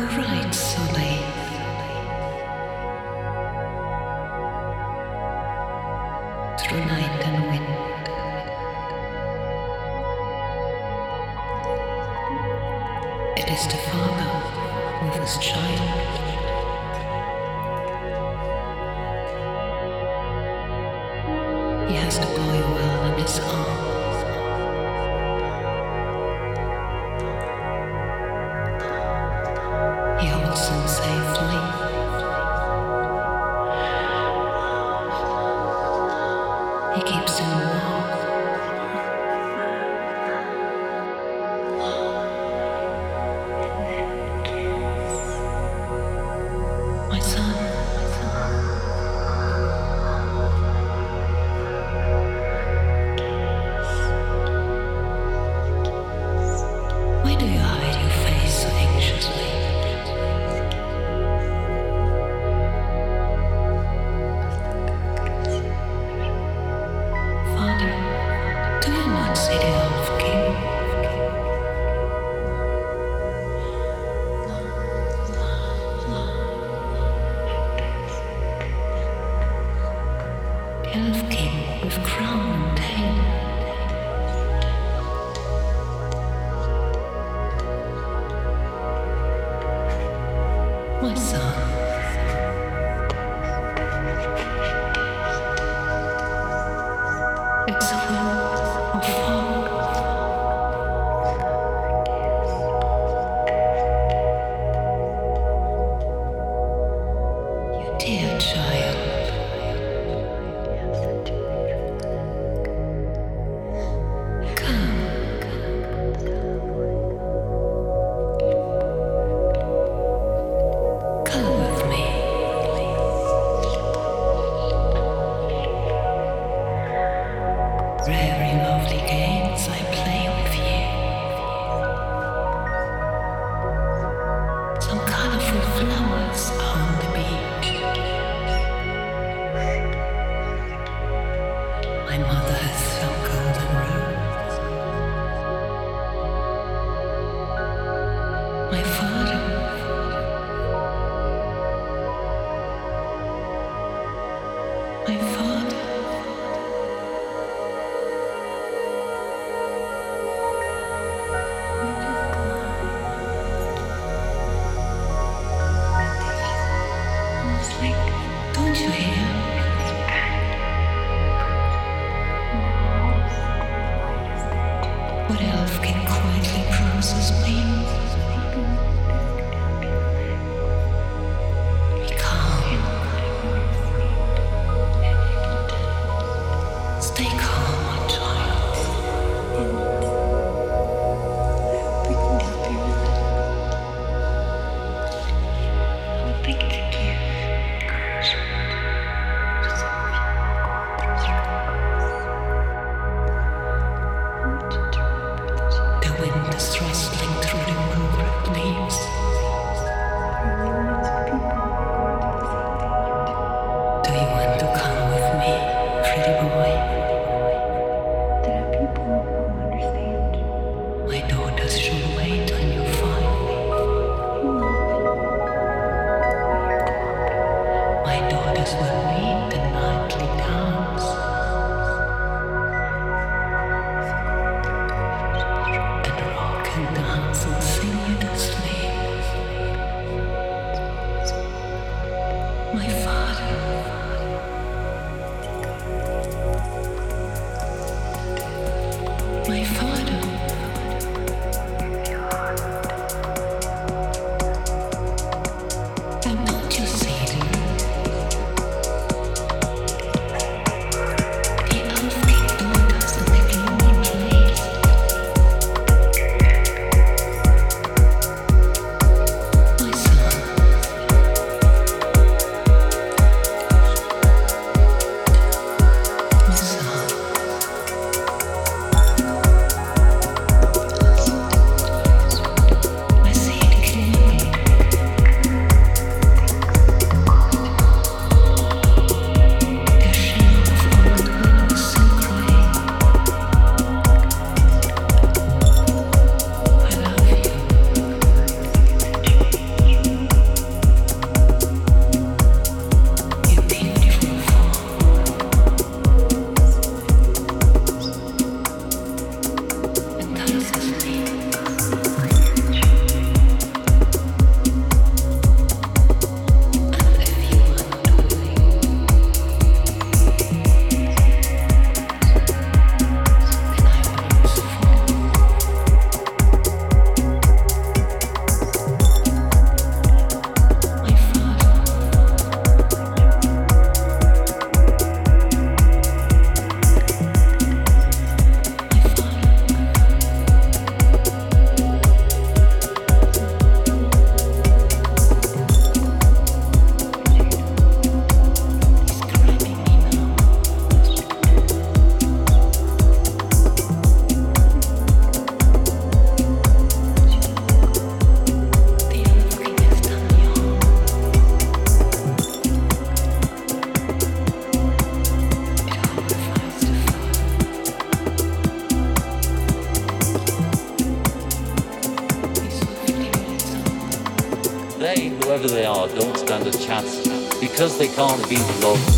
over. Because they can't beat love.